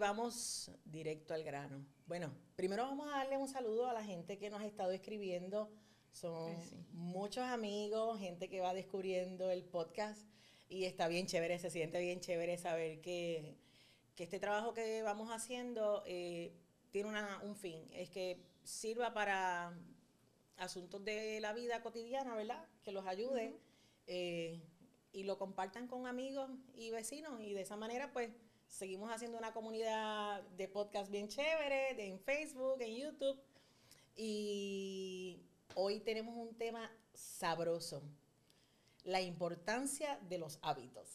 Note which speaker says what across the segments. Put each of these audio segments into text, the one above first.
Speaker 1: vamos directo al grano. Bueno, primero vamos a darle un saludo a la gente que nos ha estado escribiendo. Son muchos amigos, gente que va descubriendo el podcast y está bien chévere, se siente bien chévere saber que, este trabajo que vamos haciendo eh, tiene un fin, es que sirva para asuntos de la vida cotidiana, ¿verdad? Que los ayude eh, y lo compartan con amigos y vecinos y de esa manera pues seguimos haciendo una comunidad de podcast bien chévere, en Facebook, en YouTube y hoy tenemos un tema sabroso, la importancia de los hábitos.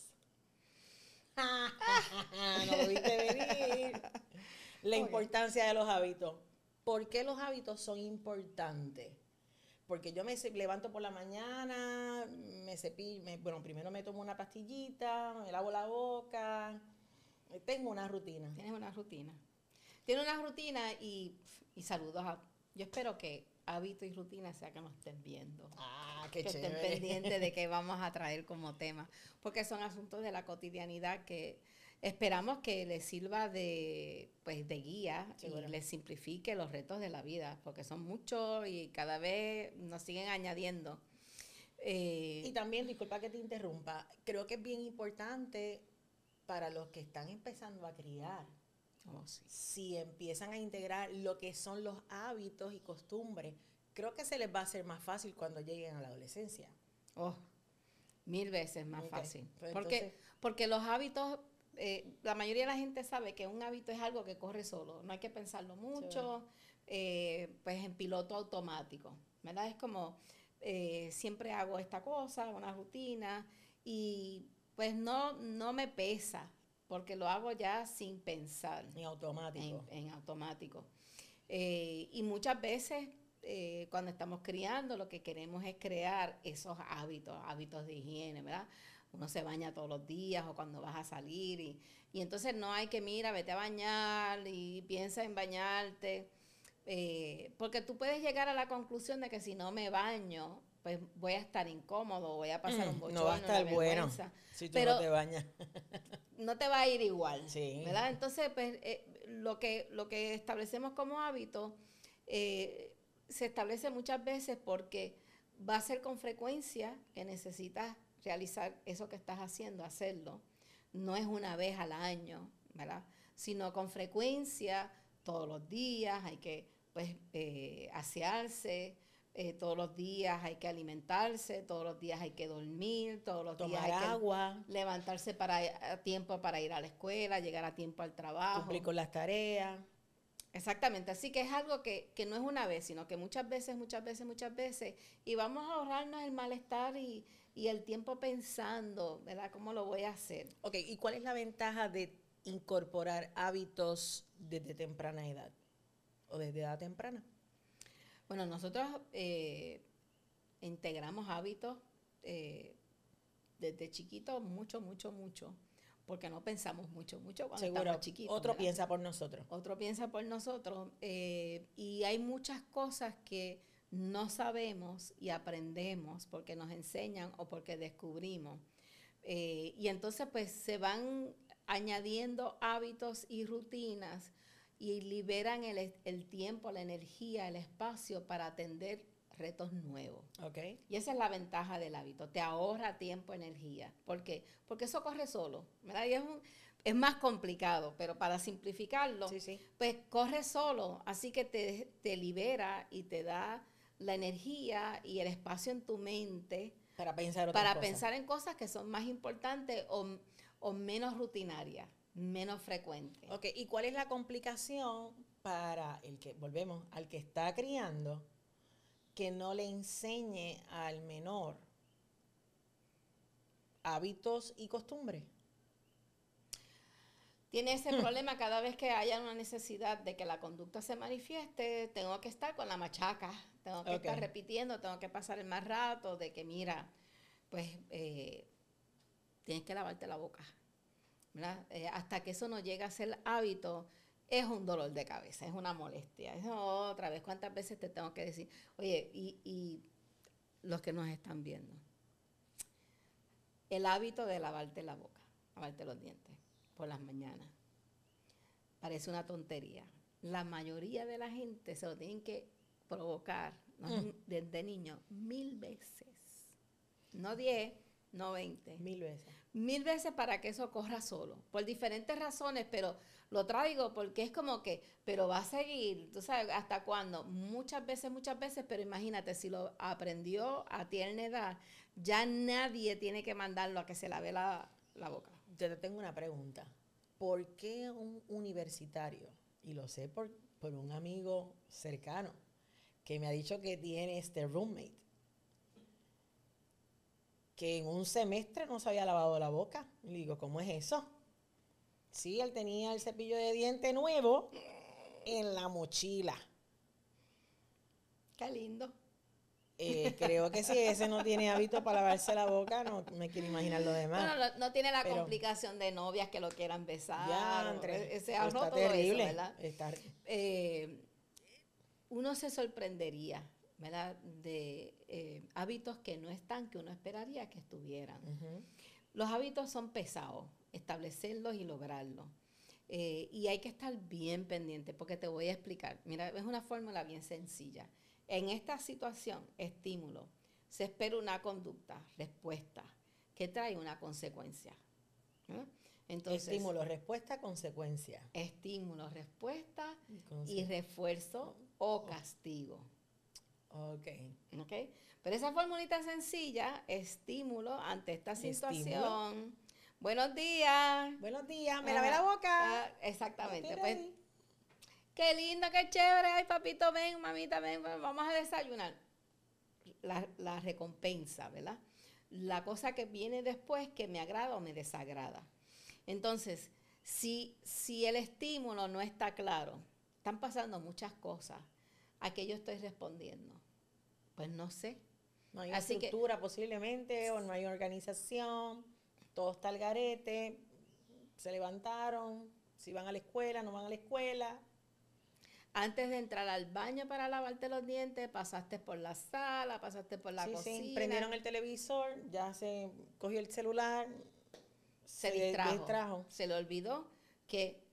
Speaker 1: no lo viste venir. La importancia de los hábitos. ¿Por qué los hábitos son importantes? Porque yo me levanto por la mañana, me cepillo, bueno, primero me tomo una pastillita, me lavo la boca, tengo una rutina.
Speaker 2: Tienes una rutina. Tienes una rutina y, y saludos a... Yo espero que hábito y rutina sea que nos estén viendo.
Speaker 1: Ah, qué
Speaker 2: que estén pendientes de qué vamos a traer como tema. Porque son asuntos de la cotidianidad que esperamos que les sirva de, pues, de guía y les simplifique los retos de la vida, porque son muchos y cada vez nos siguen añadiendo.
Speaker 1: Eh, y también, disculpa que te interrumpa, creo que es bien importante para los que están empezando a criar. Oh, si empiezan a integrar lo que son los hábitos y costumbres, creo que se les va a hacer más fácil cuando lleguen a la adolescencia.
Speaker 2: Oh, mil veces más fácil. Pues porque, porque los hábitos eh, la mayoría de la gente sabe que un hábito es algo que corre solo, no hay que pensarlo mucho, eh, pues en piloto automático, ¿verdad? Es como eh, siempre hago esta cosa, una rutina, y pues no, no me pesa, porque lo hago ya sin pensar.
Speaker 1: En automático.
Speaker 2: En, automático. y muchas veces cuando estamos criando, lo que queremos es crear esos hábitos, hábitos de higiene, ¿verdad? uno se baña todos los días o cuando vas a salir y, entonces no hay que, mira, vete a bañar y piensa en bañarte, eh, porque tú puedes llegar a la conclusión de que si no me baño, pues voy a estar incómodo, voy a pasar un bochorno,
Speaker 1: No va a estar bueno si tú no te bañas.
Speaker 2: no te va a ir igual, ¿verdad? Entonces, pues eh, lo, que, lo que establecemos como hábito eh, se establece muchas veces porque va a ser con frecuencia que necesitas realizar eso que estás haciendo, hacerlo. No es una vez al año, ¿verdad? Sino con frecuencia, todos los días, hay que pues eh, asearse, eh, todos los días hay que alimentarse, todos los días hay que dormir, todos los días hay
Speaker 1: agua.
Speaker 2: que levantarse para a tiempo para ir a la escuela, llegar a tiempo al trabajo.
Speaker 1: Cumplir con las tareas.
Speaker 2: Exactamente, así que es algo que, que, no es una vez, sino que muchas veces, muchas veces, muchas veces, y vamos a ahorrarnos el malestar y, y el tiempo pensando, ¿verdad? ¿Cómo lo voy a hacer?
Speaker 1: Ok, ¿y cuál es la ventaja de incorporar hábitos desde temprana edad o desde edad temprana?
Speaker 2: Bueno, nosotros eh, integramos hábitos eh, desde chiquitos mucho, mucho, mucho porque no pensamos mucho, mucho cuando estamos chiquitos.
Speaker 1: Otro piensa por nosotros.
Speaker 2: Otro piensa por nosotros. Eh, y hay muchas cosas que no sabemos y aprendemos porque nos enseñan o porque descubrimos. Eh, y entonces pues se van añadiendo hábitos y rutinas y liberan el, el, tiempo, la energía, el espacio para atender retos nuevos.
Speaker 1: Okay.
Speaker 2: Y esa es la ventaja del hábito, te ahorra tiempo, energía. ¿Por qué? Porque eso corre solo, ¿verdad? Y es, es más complicado, pero para simplificarlo, pues corre solo, así que te, te libera y te da la energía y el espacio en tu mente
Speaker 1: para pensar,
Speaker 2: para pensar en cosas que son más importantes o, o menos rutinarias, menos frecuentes.
Speaker 1: Ok, ¿y cuál es la complicación para el que, volvemos, al que está criando, que no le enseñe al menor hábitos y costumbres?
Speaker 2: tiene ese mm. problema cada vez que haya una necesidad de que la conducta se manifieste, tengo que estar con la machaca, tengo que estar repitiendo, tengo que pasar el más rato de que mira, pues eh, tienes que lavarte la boca. Eh, hasta que eso no llega a ser hábito, es un dolor de cabeza, es una molestia. Es otra vez, ¿cuántas veces te tengo que decir? Oye, y, y los que nos están viendo. El hábito de lavarte la boca, lavarte los dientes por las mañanas. Parece una tontería. La mayoría de la gente se lo tienen que provocar mm. desde niño mil veces. No diez, no veinte.
Speaker 1: Mil veces.
Speaker 2: Mil veces para que eso corra solo. Por diferentes razones, pero lo traigo porque es como que, pero va a seguir, tú sabes, ¿hasta cuándo? Muchas veces, muchas veces, pero imagínate, si lo aprendió a tierna edad, ya nadie tiene que mandarlo a que se lave la, la boca.
Speaker 1: Yo te tengo una pregunta. ¿Por qué un universitario, y lo sé por, por un amigo cercano, que me ha dicho que tiene este roommate, que en un semestre no se había lavado la boca. Le digo, ¿cómo es eso? Sí, él tenía el cepillo de diente nuevo en la mochila.
Speaker 2: Qué lindo.
Speaker 1: Eh, creo que si ese no tiene hábito para lavarse la boca, no me quiero imaginar lo demás.
Speaker 2: Bueno, no, tiene la complicación de novias que lo quieran besar.
Speaker 1: Ya, entre, ese está terrible. ¿verdad?
Speaker 2: Eh, uno se sorprendería, ¿verdad? De eh, hábitos que no están, que uno esperaría que estuvieran. Los hábitos son pesados establecerlos y lograrlos. Eh, y hay que estar bien pendiente porque te voy a explicar. Mira, es una fórmula bien sencilla. En esta situación, estímulo, se espera una conducta, respuesta, que trae una consecuencia.
Speaker 1: Entonces, estímulo, respuesta, consecuencia.
Speaker 2: Estímulo, respuesta y, refuerzo o castigo.
Speaker 1: Ok.
Speaker 2: Ok. Pero esa formulita sencilla, estímulo ante esta situación. Buenos días.
Speaker 1: Buenos días, me lavé la boca.
Speaker 2: Ah, exactamente. Pues, qué lindo, qué chévere. Ay, papito, ven, mamita, ven, vamos a desayunar. La, recompensa, ¿verdad? La cosa que viene después que me agrada o me desagrada. Entonces, si, si el estímulo no está claro, están pasando muchas cosas, ¿a qué yo estoy respondiendo? Pues no sé.
Speaker 1: No hay estructura posiblemente, o no hay organización todo está al garete, se levantaron, si van a la escuela, no van a la escuela.
Speaker 2: Antes de entrar al baño para lavarte los dientes, pasaste por la sala, pasaste por la cocina. Sí,
Speaker 1: prendieron el televisor, ya se cogió el celular,
Speaker 2: se, distrajo, Se le olvidó que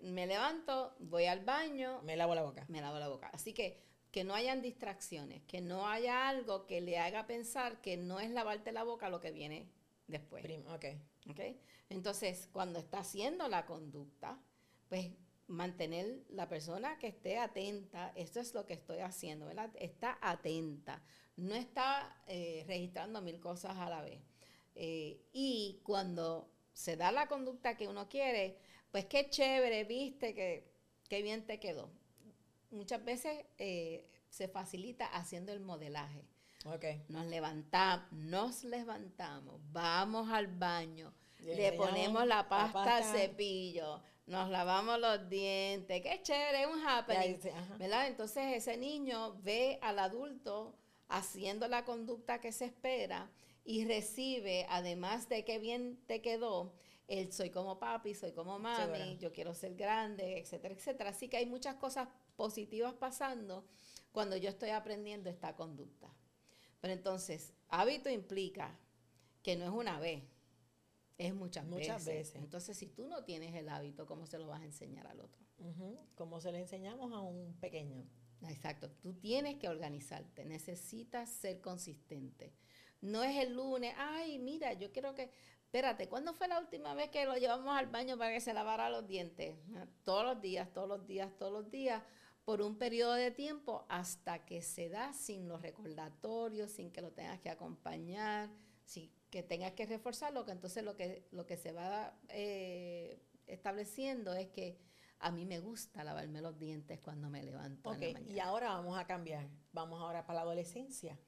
Speaker 2: me levanto, voy al baño.
Speaker 1: Me lavo la boca.
Speaker 2: Me lavo la boca. Así que que no hayan distracciones, que no haya algo que le haga pensar que no es lavarte la boca lo que viene después.
Speaker 1: okay.
Speaker 2: ok. Entonces, cuando está haciendo la conducta, pues mantener la persona que esté atenta, esto es lo que estoy haciendo, ¿verdad? Está atenta, no está eh, registrando mil cosas a la vez. Eh, y cuando se da la conducta que uno quiere, pues qué chévere, viste, que, qué bien te quedó. Muchas veces eh, se facilita haciendo el modelaje. Nos levantamos, nos levantamos, vamos al baño, le ponemos la pasta, al cepillo, nos lavamos los dientes, qué chévere, un happening, ¿verdad? Entonces ese niño ve al adulto haciendo la conducta que se espera y recibe, además de que bien te quedó, el soy como papi, soy como mami, yo quiero ser grande, etcétera, etcétera. Así que hay muchas cosas positivas pasando cuando yo estoy aprendiendo esta conducta. Pero entonces, hábito implica que no es una vez, es muchas, muchas veces. Entonces, si tú no tienes el hábito, ¿cómo se lo vas a enseñar al otro?
Speaker 1: Como se le enseñamos a un pequeño.
Speaker 2: Exacto, tú tienes que organizarte, necesitas ser consistente. No es el lunes, ay, mira, yo quiero que, espérate, ¿cuándo fue la última vez que lo llevamos al baño para que se lavara los dientes? Todos los días, todos los días, todos los días por un periodo de tiempo hasta que se da sin los recordatorios, sin que lo tengas que acompañar, sin que tengas que reforzarlo, que entonces lo que, lo que se va eh, estableciendo es que a mí me gusta lavarme los dientes cuando me levanto.
Speaker 1: en la mañana. y ahora vamos a cambiar, vamos ahora para la adolescencia,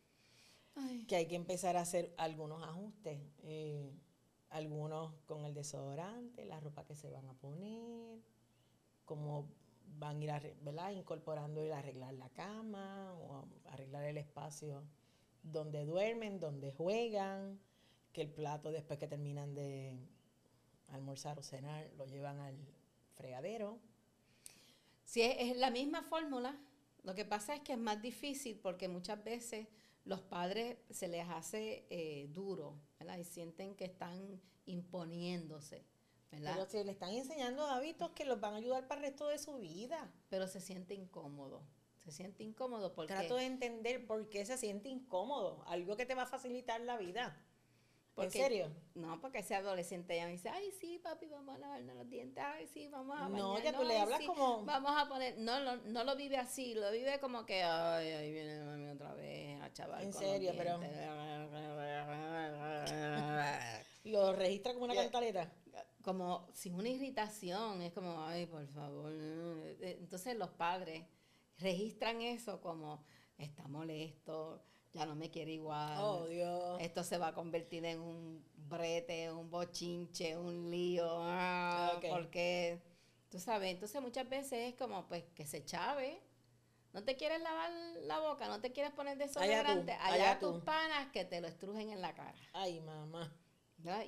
Speaker 1: que hay que empezar a hacer algunos ajustes, eh, algunos con el desodorante, la ropa que se van a poner, como van a ir a, ¿verdad? incorporando el arreglar la cama o arreglar el espacio donde duermen, donde juegan, que el plato después que terminan de almorzar o cenar lo llevan al fregadero.
Speaker 2: Sí, es, la misma fórmula. Lo que pasa es que es más difícil porque muchas veces los padres se les hace eh, duro, ¿verdad? Y sienten que están imponiéndose. ¿Verdad?
Speaker 1: Pero se le están enseñando hábitos que los van a ayudar para el resto de su vida.
Speaker 2: Pero se siente incómodo. Se siente incómodo porque...
Speaker 1: Trato de entender por qué se siente incómodo. Algo que te va a facilitar la vida. ¿En serio?
Speaker 2: No, porque ese adolescente ya me dice, ay, sí, papi, vamos a lavarnos los dientes, ay, sí, vamos a.
Speaker 1: No, ya tú le hablas como...
Speaker 2: Vamos a poner, no, no, no lo vive así, lo vive como que, ay, ahí viene mami otra vez a chaval
Speaker 1: En serio, pero... lo registra como una cantaleta.
Speaker 2: Como sin una irritación, es como, ay, por favor. Entonces los padres registran eso como, está molesto, ya no me quiere igual.
Speaker 1: Oh, Dios.
Speaker 2: Esto se va a convertir en un brete, un bochinche, un lío. Ah, Porque, tú sabes, entonces muchas veces es como, pues, que se chave. No te quieres lavar la boca, no te quieres poner desodorante. Allá, allá, tus panas que te lo estrujen en la cara.
Speaker 1: Ay, mamá.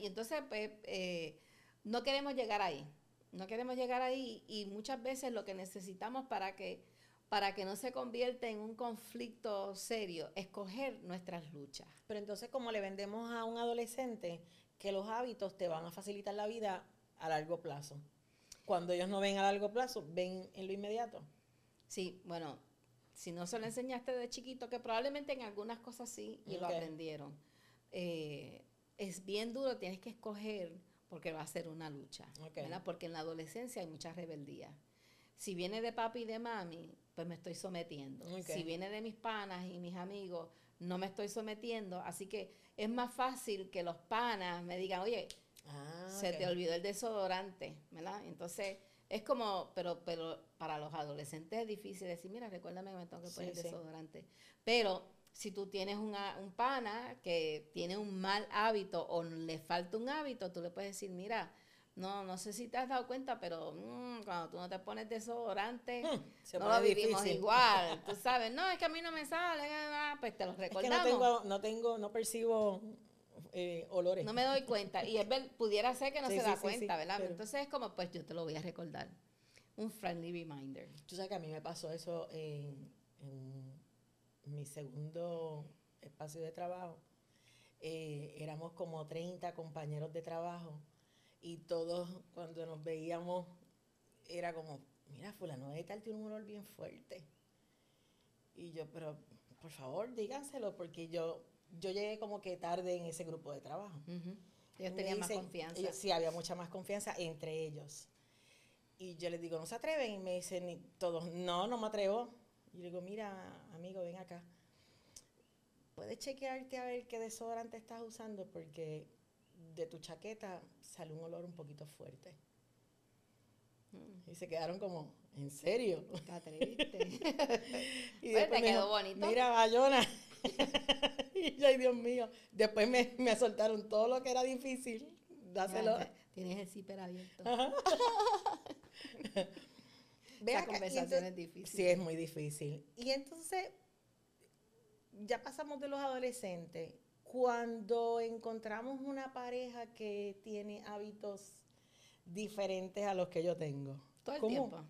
Speaker 2: Y entonces, pues, eh, no queremos llegar ahí. No queremos llegar ahí y muchas veces lo que necesitamos para que para que no se convierta en un conflicto serio, escoger nuestras luchas.
Speaker 1: Pero entonces, como le vendemos a un adolescente que los hábitos te van a facilitar la vida a largo plazo. Cuando ellos no ven a largo plazo, ven en lo inmediato.
Speaker 2: Sí, bueno, si no se lo enseñaste de chiquito, que probablemente en algunas cosas sí y lo aprendieron. Eh, es bien duro, tienes que escoger porque va a ser una lucha, Porque en la adolescencia hay mucha rebeldía. Si viene de papi y de mami, pues me estoy sometiendo. Si viene de mis panas y mis amigos, no me estoy sometiendo. Así que es más fácil que los panas me digan, oye, ah, se te olvidó el desodorante, ¿verdad? Entonces, es como, pero, pero para los adolescentes es difícil decir, mira, recuérdame que me tengo que poner el desodorante. Pero si tú tienes una, un pana que tiene un mal hábito o le falta un hábito, tú le puedes decir, mira, no, no sé si te has dado cuenta, pero mm, cuando tú no te pones desodorante, hmm, no lo vivimos igual. Tú sabes, no, es que a mí no me sale, pues te lo recordamos.
Speaker 1: Es que no tengo, no tengo, no percibo eh, olores.
Speaker 2: No me doy cuenta. Y es ver, pudiera ser que no se da cuenta, ¿verdad? Entonces es como, pues yo te lo voy a recordar. Un friendly reminder.
Speaker 1: Tú sabes que a mí me pasó eso en, mi segundo espacio de trabajo. Eh, éramos como 30 compañeros de trabajo y todos cuando nos veíamos era como, mira, fulano de tal tiene un olor bien fuerte. Y yo, pero por favor, díganselo, porque yo, yo llegué como que tarde en ese grupo de trabajo.
Speaker 2: Ellos tenían más confianza.
Speaker 1: sí, había mucha más confianza entre ellos. Y yo les digo, ¿no se atreven? Y me dicen todos, no, no me atrevo. Y yo digo, mira, amigo, ven acá. ¿Puedes chequearte a ver qué desodorante estás usando? Porque de tu chaqueta sale un olor un poquito fuerte. Y se quedaron como, ¿en serio?
Speaker 2: Está triste. y pues te quedó bonito.
Speaker 1: Mira, Bayona. y ay, Dios mío. Después me, me, soltaron todo lo que era difícil. Dáselo.
Speaker 2: tienes el zipper abierto.
Speaker 1: Esa conversación es difícil. Sí, es muy difícil. Y entonces, ya pasamos de los adolescentes cuando encontramos una pareja que tiene hábitos diferentes a los que yo tengo.
Speaker 2: Todo el tiempo.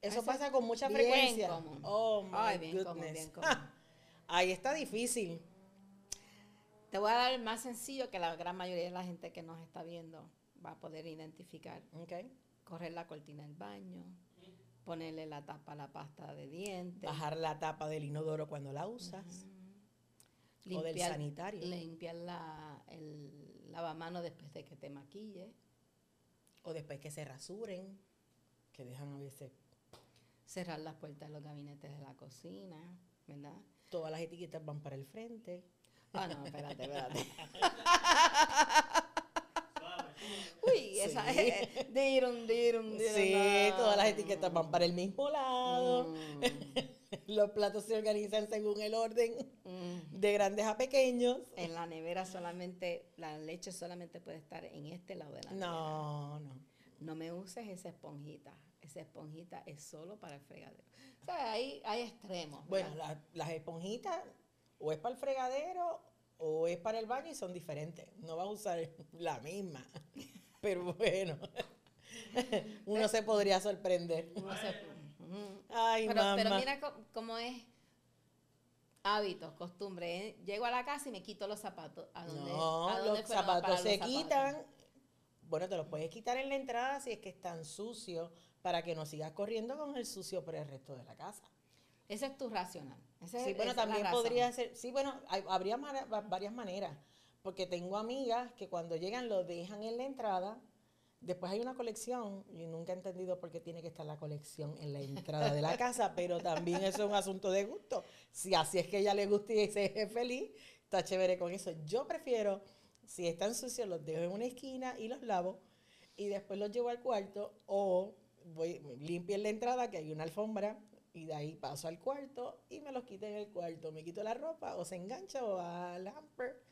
Speaker 1: Eso, pasa con mucha frecuencia. Oh, my bien goodness. ahí está difícil.
Speaker 2: Te voy a dar el más sencillo que la gran mayoría de la gente que nos está viendo va a poder identificar.
Speaker 1: Okay.
Speaker 2: Correr la cortina del baño, ponerle la tapa a la pasta de dientes.
Speaker 1: Bajar la tapa del inodoro cuando la usas limpiar, o del sanitario.
Speaker 2: Limpiar la, el lavamano después de que te maquille.
Speaker 1: O después que se rasuren, que dejan a veces.
Speaker 2: Cerrar las puertas de los gabinetes de la cocina, ¿verdad?
Speaker 1: Todas las etiquetas van para el frente.
Speaker 2: Ah, no, espérate, espérate. Uy, esa es.
Speaker 1: Sí, todas las etiquetas van para el mismo lado. Mm. Los platos se organizan según el orden mm. de grandes a pequeños.
Speaker 2: En la nevera solamente, la leche solamente puede estar en este lado de la nevera.
Speaker 1: No, no.
Speaker 2: No me uses esa esponjita. Esa esponjita es solo para el fregadero. O sea, hay, hay extremos.
Speaker 1: Bueno, las esponjitas o es para el fregadero o es para el baño y son diferentes. No vas a usar la misma. Pero bueno, uno se podría sorprender.
Speaker 2: Uno se, Ay, pero, pero mira cómo es Hábitos, costumbre. ¿eh? Llego a la casa y me quito los zapatos. ¿A dónde,
Speaker 1: no, los zapatos se quitan. Bueno, te los puedes quitar en la entrada si es que están sucios para que no sigas corriendo con el sucio por el resto de la casa.
Speaker 2: Ese es tu racional.
Speaker 1: Sí, bueno, también podría ser. Sí, bueno, habría varias maneras. Porque tengo amigas que cuando llegan lo dejan en la entrada Después hay una colección, y nunca he entendido por qué tiene que estar la colección en la entrada de la casa, pero también eso es un asunto de gusto. Si así es que ella le gusta y se es feliz, está chévere con eso. Yo prefiero, si están sucios, los dejo en una esquina y los lavo, y después los llevo al cuarto, o voy, limpio en la entrada, que hay una alfombra, y de ahí paso al cuarto y me los quito en el cuarto. Me quito la ropa, o se engancha, o al hamper,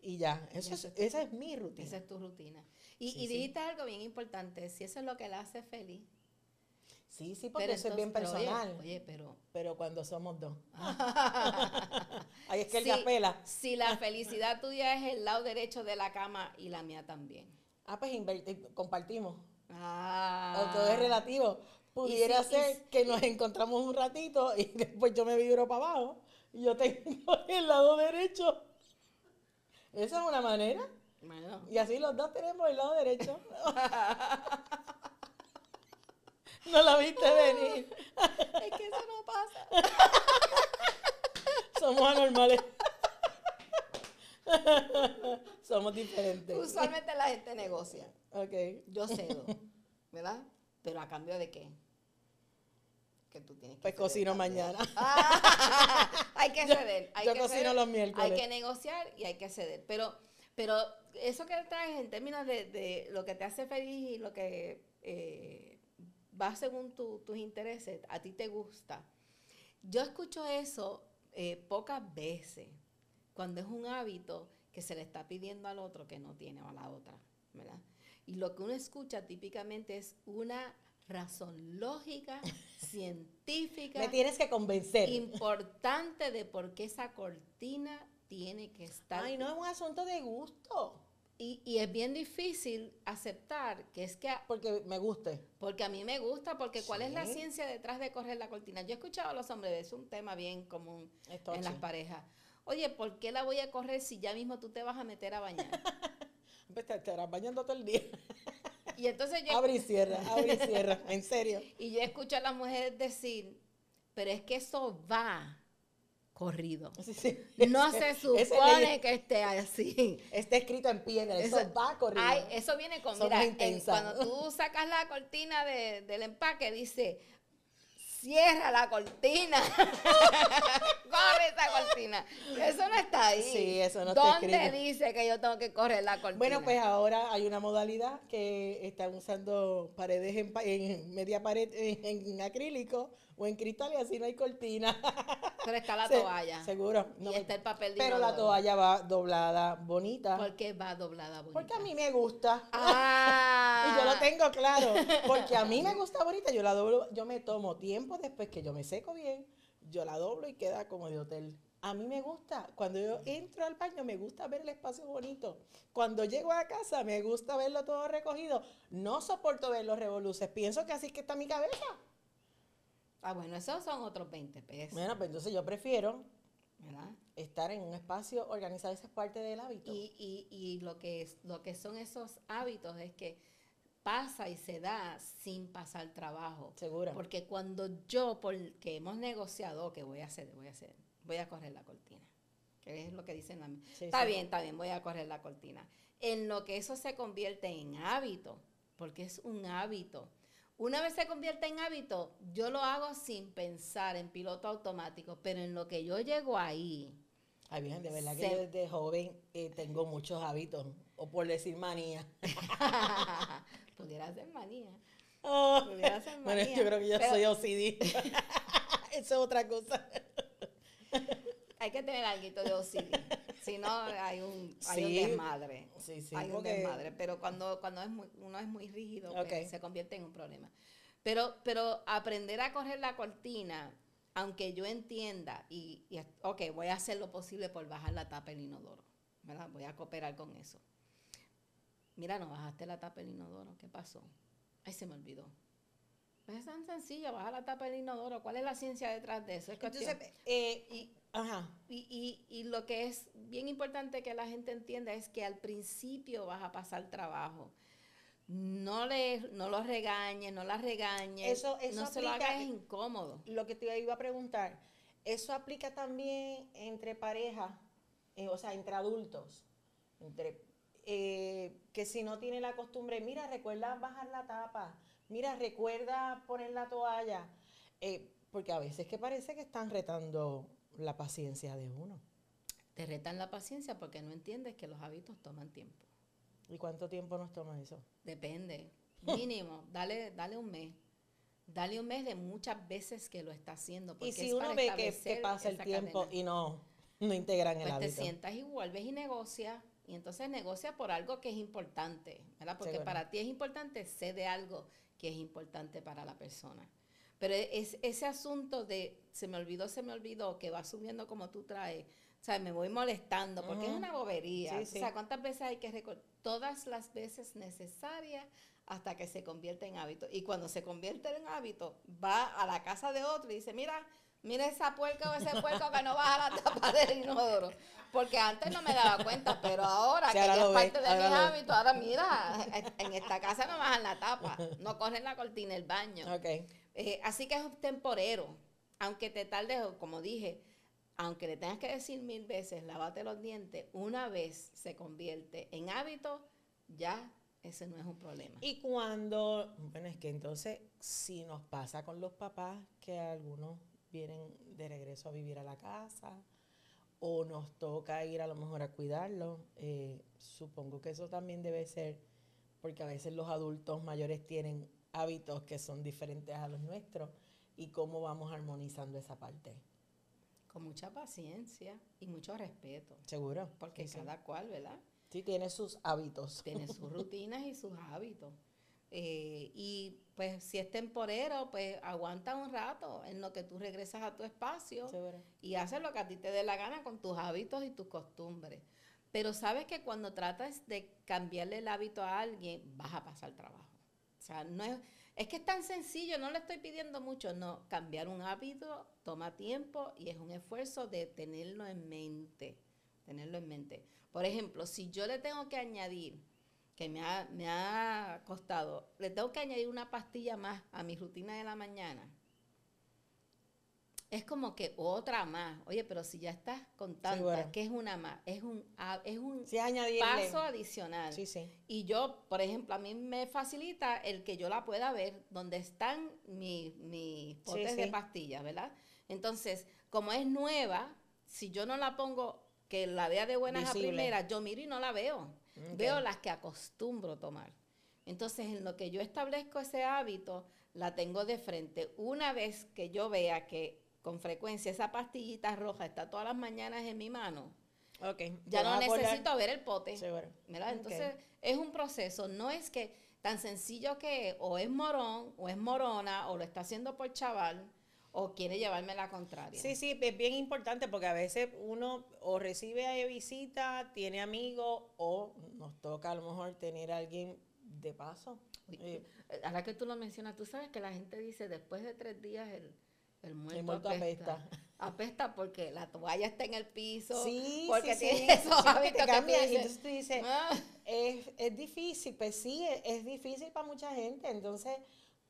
Speaker 1: y ya. Eso esa es mi rutina.
Speaker 2: Esa es tu rutina. Y, dijiste algo bien importante, si eso es lo que la hace feliz.
Speaker 1: Sí, sí, porque eso es bien personal. Oye, pero... Pero cuando somos dos. Ahí es que él
Speaker 2: si,
Speaker 1: apela.
Speaker 2: Si la felicidad tuya es el lado derecho de la cama y la mía también.
Speaker 1: Ah, pues compartimos. Ah. O todo es relativo. Pudiera ser que nos encontramos un ratito y después yo me vibro para abajo y yo tengo el lado derecho. Esa es una manera. Y así los dos tenemos el lado derecho. no la viste venir.
Speaker 2: es que eso no pasa.
Speaker 1: Somos anormales. Somos diferentes.
Speaker 2: Usualmente la gente negocia.
Speaker 1: Ok.
Speaker 2: Yo cedo, ¿verdad? Pero a cambio de qué? Que tú tienes que
Speaker 1: Pues cocino mañana.
Speaker 2: hay que ceder. Hay
Speaker 1: yo
Speaker 2: que
Speaker 1: cocino los miércoles.
Speaker 2: Hay que negociar y hay que ceder. Pero pero eso que traes en términos de, lo que te hace feliz y lo que eh, va según tus intereses, a ti te gusta. Yo escucho eso eh, pocas veces, cuando es un hábito que se le está pidiendo al otro que no tiene o a la otra, ¿verdad? Y lo que uno escucha típicamente es una razón lógica, científica.
Speaker 1: Me tienes que convencer.
Speaker 2: Importante de por qué esa cortina tiene que estar.
Speaker 1: Ay, no es un asunto de gusto.
Speaker 2: Y, y, es bien difícil aceptar que es que...
Speaker 1: Porque me guste.
Speaker 2: Porque a mí me gusta, porque ¿cuál es la ciencia detrás de correr la cortina? Yo he escuchado a los hombres, es un tema bien común en las parejas. Oye, ¿por qué la voy a correr si ya mismo tú te vas a meter a bañar?
Speaker 1: pues te estarás bañando todo el día.
Speaker 2: y entonces yo...
Speaker 1: Abre y cierra, abre y cierra, en serio.
Speaker 2: Y yo escucho a las mujeres decir, pero es que eso va corrido. No se supone que esté así.
Speaker 1: Está escrito en piedra, eso, va corrido.
Speaker 2: eso viene con, mira, cuando tú sacas la cortina del empaque, dice, cierra la cortina. Corre esa cortina. Eso no está ahí.
Speaker 1: Sí, eso no
Speaker 2: está escrito. ¿Dónde dice que yo tengo que correr la cortina?
Speaker 1: Bueno, pues ahora hay una modalidad que están usando paredes en, media pared en acrílico o en cristal y así no hay cortina.
Speaker 2: Pero está la toalla.
Speaker 1: Seguro.
Speaker 2: y está el papel de
Speaker 1: Pero la toalla va doblada bonita.
Speaker 2: ¿Por qué va doblada bonita?
Speaker 1: Porque a mí me gusta.
Speaker 2: Ah.
Speaker 1: y yo lo tengo claro. Porque a mí me gusta bonita, yo la doblo, yo me tomo tiempo después que yo me seco bien, yo la doblo y queda como de hotel. A mí me gusta, cuando yo entro al baño, me gusta ver el espacio bonito. Cuando llego a casa, me gusta verlo todo recogido. No soporto ver los revoluces. Pienso que así es que está mi cabeza.
Speaker 2: Ah, bueno, esos son otros 20 pesos.
Speaker 1: Bueno, pues entonces yo prefiero estar en un espacio organizado, esa es parte del hábito.
Speaker 2: Y, y, y lo, que es, lo que son esos hábitos es que pasa y se da sin pasar trabajo.
Speaker 1: Seguro.
Speaker 2: Porque cuando yo, porque hemos negociado, que voy a hacer, voy a hacer, voy a correr la cortina. Que es lo que dicen la Está bien, está bien, voy a correr la cortina. En lo que eso se convierte en hábito, porque es un hábito una vez se convierte en hábito, yo lo hago sin pensar en piloto automático, pero en lo que yo llego ahí.
Speaker 1: Ay, bien, de verdad que yo desde joven eh, tengo muchos hábitos, o por decir manía.
Speaker 2: Pudiera ser manía.
Speaker 1: Oh, Pudiera ser manía. Bueno, yo creo que yo soy OCD. Eso es otra cosa.
Speaker 2: hay que tener algo de OCD. Si no, hay un, hay un desmadre.
Speaker 1: Sí, sí,
Speaker 2: hay un desmadre. Pero cuando, cuando es muy, uno es muy rígido, pues, se convierte en un problema. Pero, pero aprender a correr la cortina, aunque yo entienda, y, y, ok, voy a hacer lo posible por bajar la tapa del inodoro. ¿verdad? Voy a cooperar con eso. Mira, no bajaste la tapa del inodoro. ¿Qué pasó? Ay, se me olvidó. Pues es tan sencillo, baja la tapa del inodoro. ¿Cuál es la ciencia detrás de eso?
Speaker 1: Entonces, eh,
Speaker 2: y, ajá. Y, y, lo que es bien importante que la gente entienda es que al principio vas a pasar trabajo. No le, no los regañes, no las regañes. Eso, eso no se lo hagas incómodo.
Speaker 1: Lo que te iba a preguntar, ¿eso aplica también entre parejas, eh, o sea, entre adultos? Entre, eh, que si no tiene la costumbre, mira, recuerda bajar la tapa mira, recuerda poner la toalla, eh, porque a veces que parece que están retando la paciencia de uno.
Speaker 2: Te retan la paciencia porque no entiendes que los hábitos toman tiempo.
Speaker 1: ¿Y cuánto tiempo nos toma eso?
Speaker 2: Depende. Mínimo, dale, dale un mes. Dale un mes de muchas veces que lo está haciendo.
Speaker 1: y si uno ve que, pasa el tiempo y no, no integran el hábito.
Speaker 2: Pues te sientas y vuelves y negocias. Y entonces negocia por algo que es importante, ¿verdad? Porque para ti es importante, sé de algo que es importante para la persona. Pero es ese asunto de se me olvidó, se me olvidó, que va subiendo como tú traes. O sea, me voy molestando porque es una bobería. O sea, ¿cuántas veces hay que recordar? Todas las veces necesarias hasta que se convierte en hábito. Y cuando se convierte en hábito, va a la casa de otro y dice, mira, mira esa puerca o ese puerco que no baja la tapa del inodoro. Porque antes no me daba cuenta, pero ahora que ya es parte de mis hábitos, ahora mira, en esta casa no bajan la tapa, no corren la cortina del baño. Eh, así que es temporero. Aunque te tardes, como dije, aunque le tengas que decir mil veces, lávate los dientes, una vez se convierte en hábito, ya ese no es un problema.
Speaker 1: Y cuando, bueno, es que entonces, si nos pasa con los papás, que algunos vienen de regreso a vivir a la casa, o nos toca ir a lo mejor a cuidarlo. Eh, supongo que eso también debe ser, porque a veces los adultos mayores tienen hábitos que son diferentes a los nuestros y cómo vamos armonizando esa parte.
Speaker 2: Con mucha paciencia y mucho respeto.
Speaker 1: Seguro.
Speaker 2: Porque cada cual, ¿verdad?
Speaker 1: Sí, tiene sus hábitos.
Speaker 2: Tiene sus rutinas y sus hábitos. Eh, y pues si es temporero, pues aguanta un rato en lo que tú regresas a tu espacio y haces lo que a ti te dé la gana con tus hábitos y tus costumbres. Pero sabes que cuando tratas de cambiarle el hábito a alguien, vas a pasar trabajo. O sea, no es, es que es tan sencillo, no le estoy pidiendo mucho, no, cambiar un hábito toma tiempo y es un esfuerzo de tenerlo en mente, tenerlo en mente. Por ejemplo, si yo le tengo que añadir que me ha, me ha costado, le tengo que añadir una pastilla más a mi rutina de la mañana. Es como que otra más. Oye, pero si ya estás con tantas, ¿qué es una más? Es un, es un paso adicional.
Speaker 1: Sí, sí.
Speaker 2: Y yo, por ejemplo, a mí me facilita el que yo la pueda ver donde están mis mi potes de pastillas, ¿verdad? Entonces, como es nueva, si yo no la pongo, que la vea de buenas a primeras, yo miro y no la veo. Veo las que acostumbro tomar. Entonces, en lo que yo establezco ese hábito, la tengo de frente. Una vez que yo vea que con frecuencia esa pastillita roja está todas las mañanas en mi mano,
Speaker 1: okay.
Speaker 2: ya no necesito ver el pote. Entonces, es un proceso. No es que tan sencillo que o es morón, o es morona, o lo está haciendo por chaval, o quiere llevarme la contraria.
Speaker 1: Sí, sí, es bien importante porque a veces uno o recibe visita, tiene amigos o nos toca a lo mejor tener a alguien de paso.
Speaker 2: Eh, ahora que tú lo mencionas, tú sabes que la gente dice después de tres días el, el muerto, apesta. apesta. porque la toalla está en el piso, sí, porque sí, tiene esos hábitos que,
Speaker 1: y entonces tú dices, ah". es, es, difícil, pues sí, es, es difícil para mucha gente, entonces,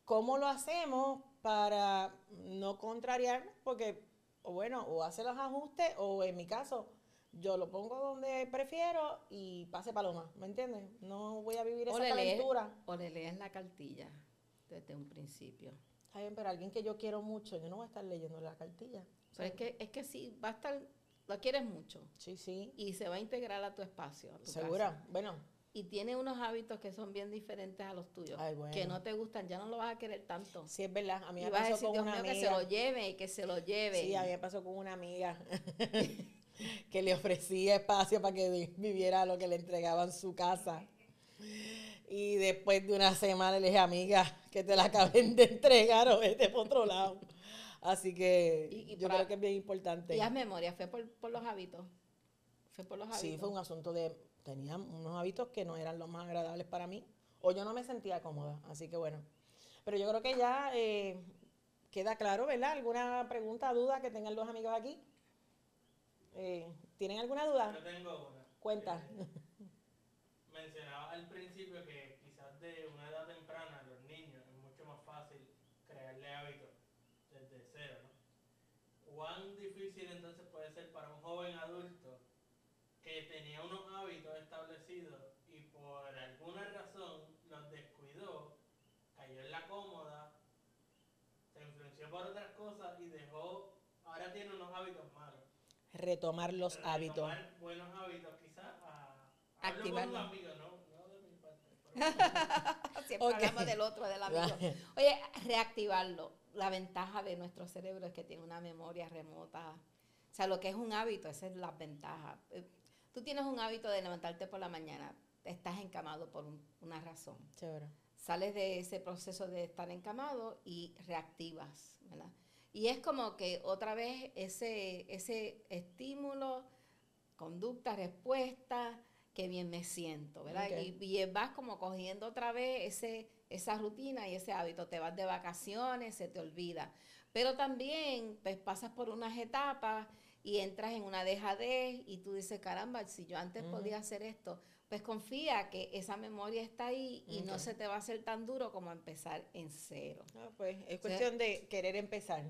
Speaker 1: ¿cómo lo hacemos para no contrariar, porque, o bueno, o hace los ajustes, o en mi caso, yo lo pongo donde prefiero y pase paloma, ¿me entiendes? No voy a vivir esa aventura.
Speaker 2: O le lees la cartilla desde un principio.
Speaker 1: Está bien, pero alguien que yo quiero mucho, yo no voy a estar leyendo la cartilla.
Speaker 2: Pero es que, es que sí, va a estar, lo quieres mucho.
Speaker 1: Sí, sí.
Speaker 2: Y se va a integrar a tu espacio. A
Speaker 1: Segura, bueno
Speaker 2: y tiene unos hábitos que son bien diferentes a los tuyos, que no te gustan, ya no lo vas a querer tanto.
Speaker 1: Sí, es verdad. A mí me pasó con una amiga.
Speaker 2: que se lo lleve y que se lo lleve.
Speaker 1: Sí, a mí me pasó con una amiga que le ofrecía espacio para que viviera lo que le entregaban su casa. Y después de una semana le dije, amiga, que te la acaben de entregar o vete por otro lado. Así que yo creo que es bien importante.
Speaker 2: Y haz memoria, fue por, por los hábitos. Fue por los hábitos.
Speaker 1: Sí, fue un asunto de tenía unos hábitos que no eran los más agradables para mí, o yo no me sentía cómoda, así que bueno. Pero yo creo que ya eh, queda claro, ¿verdad? ¿Alguna pregunta, duda que tengan los amigos aquí? Eh, ¿Tienen alguna duda?
Speaker 3: Yo tengo una.
Speaker 1: Cuenta.
Speaker 3: Eh, mencionaba al principio que quizás de una edad temprana a los niños es mucho más fácil crearle hábitos desde cero, ¿no? ¿Cuán difícil entonces puede ser para un joven adulto que tenía unos hábitos establecidos y por alguna razón los descuidó, cayó en la cómoda, se influenció por otras cosas y dejó, ahora tiene unos hábitos malos?
Speaker 1: Retomar los
Speaker 3: Retomar
Speaker 1: hábitos.
Speaker 3: buenos hábitos quizás a,
Speaker 2: Activarlo.
Speaker 3: Hablo con un amigo, ¿no? No de mi parte. pero-
Speaker 2: Siempre
Speaker 1: Ok.
Speaker 2: hablamos del otro, del amigo. Oye, reactivarlo. La ventaja de nuestro cerebro es que tiene una memoria remota. O sea, lo que es un hábito, esa es la ventaja. Tú tienes un hábito de levantarte por la mañana, estás encamado por un- una razón.
Speaker 1: Chévere.
Speaker 2: Sales de ese proceso de estar encamado y reactivas, ¿verdad? Y es como que otra vez ese, ese estímulo, conducta, respuesta, qué bien me siento, ¿verdad? Y, y vas como cogiendo otra vez ese, esa rutina y ese hábito. Te vas de vacaciones, se te olvida. Pero también pues, pasas por unas etapas y entras en una dejadez y tú dices, caramba, si yo antes podía hacer esto, pues confía que esa memoria está ahí y no se te va a hacer tan duro como empezar en cero.
Speaker 1: Ah, pues es cuestión de querer empezar.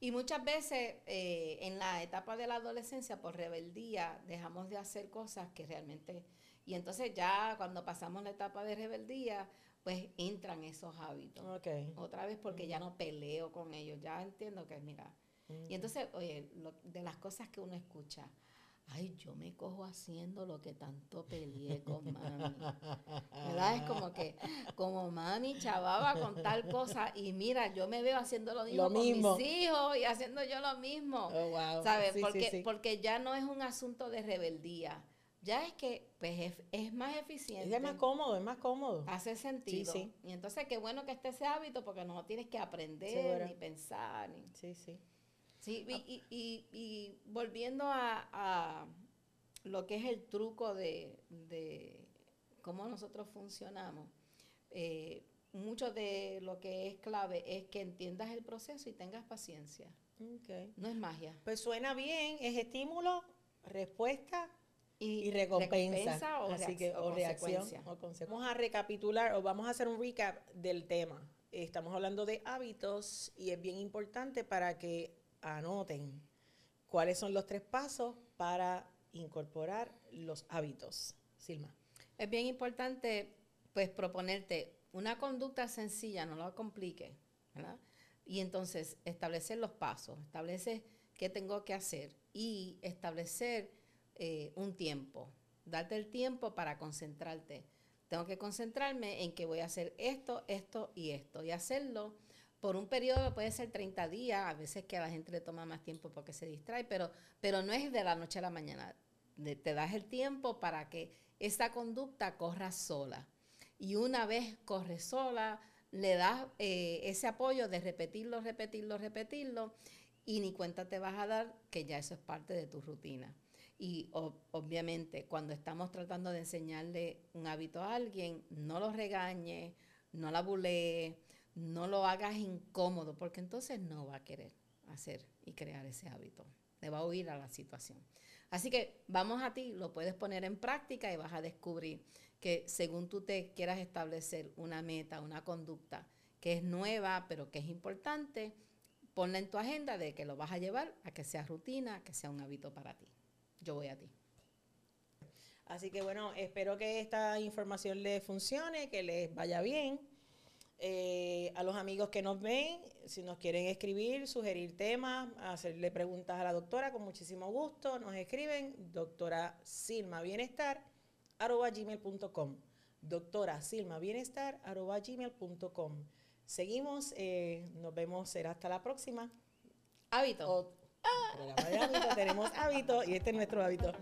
Speaker 2: Y muchas veces eh, en la etapa de la adolescencia, por rebeldía, dejamos de hacer cosas que realmente... Y entonces ya cuando pasamos la etapa de rebeldía, pues entran esos hábitos.
Speaker 1: Ok.
Speaker 2: Otra vez porque ya no peleo con ellos, ya entiendo que, mira. Y entonces, oye, lo- de las cosas que uno escucha, ay, yo me cojo haciendo lo que tanto peleé con mami. ¿Verdad? Es como que, como mami chavaba con tal cosa y mira, yo me veo haciendo lo mismo
Speaker 1: Lo
Speaker 2: con
Speaker 1: mismo.
Speaker 2: mis hijos y haciendo yo lo mismo.
Speaker 1: Oh, wow.
Speaker 2: ¿Sabes?
Speaker 1: Sí,
Speaker 2: porque,
Speaker 1: sí.
Speaker 2: porque ya no es un asunto de rebeldía. Ya es que pues, es, es más eficiente.
Speaker 1: Es más cómodo, es más cómodo.
Speaker 2: Hace sentido.
Speaker 1: sí.
Speaker 2: Y entonces qué bueno que esté ese hábito porque no tienes que aprender
Speaker 1: Seguro.
Speaker 2: ni pensar. Ni...
Speaker 1: Sí, sí.
Speaker 2: Sí, y, y- y- volviendo a, a lo que es el truco de, de cómo nosotros funcionamos, eh, mucho de lo que es clave es que entiendas el proceso y tengas paciencia.
Speaker 1: Ok.
Speaker 2: No es magia.
Speaker 1: Pues suena bien, es estímulo, respuesta
Speaker 2: Y,
Speaker 1: y recompensa.
Speaker 2: o,
Speaker 1: Así
Speaker 2: reacc-
Speaker 1: que, o, reacción. o Vamos a recapitular o vamos a hacer un recap del tema. Estamos hablando de hábitos y es bien importante para que anoten cuáles son los tres pasos para incorporar los hábitos. Silma.
Speaker 2: Es bien importante, pues, proponerte una conducta sencilla, no la complique, ¿verdad? Y entonces establecer los pasos, establecer qué tengo que hacer y establecer eh, un tiempo, darte el tiempo para concentrarte. Tengo que concentrarme en que voy a hacer esto, esto y esto y hacerlo por un periodo, puede ser 30 días, a veces que a la gente le toma más tiempo porque se distrae, pero, pero no es de la noche a la mañana. Te das el tiempo para que esa conducta corra sola. Y una vez corre sola, le das eh, ese apoyo de repetirlo, repetirlo, repetirlo, y ni cuenta te vas a dar que ya eso es parte de tu rutina. Y obviamente cuando estamos tratando de enseñarle un hábito a alguien, no lo regañes, no la bulees, no lo hagas incómodo, porque entonces no va a querer hacer y crear ese hábito. Le va a huir a la situación. Así que vamos a ti, lo puedes poner en práctica y vas a descubrir que según tú te quieras establecer una meta, una conducta que es nueva, pero que es importante, ponla en tu agenda de que lo vas a llevar a que sea rutina, que sea un hábito para ti. Yo voy a ti.
Speaker 1: Así que bueno, espero que esta información les funcione, que les vaya bien. Eh, a los amigos que nos ven, si nos quieren escribir, sugerir temas, hacerle preguntas a la doctora, con muchísimo gusto, nos escriben doctora Silma Bienestar arroba gmail.com doctora Silma Bienestar arroba gmail.com Seguimos, eh, nos vemos, será hasta la próxima.
Speaker 2: Hábito.
Speaker 1: O- de hábito, tenemos hábito y este es nuestro hábito.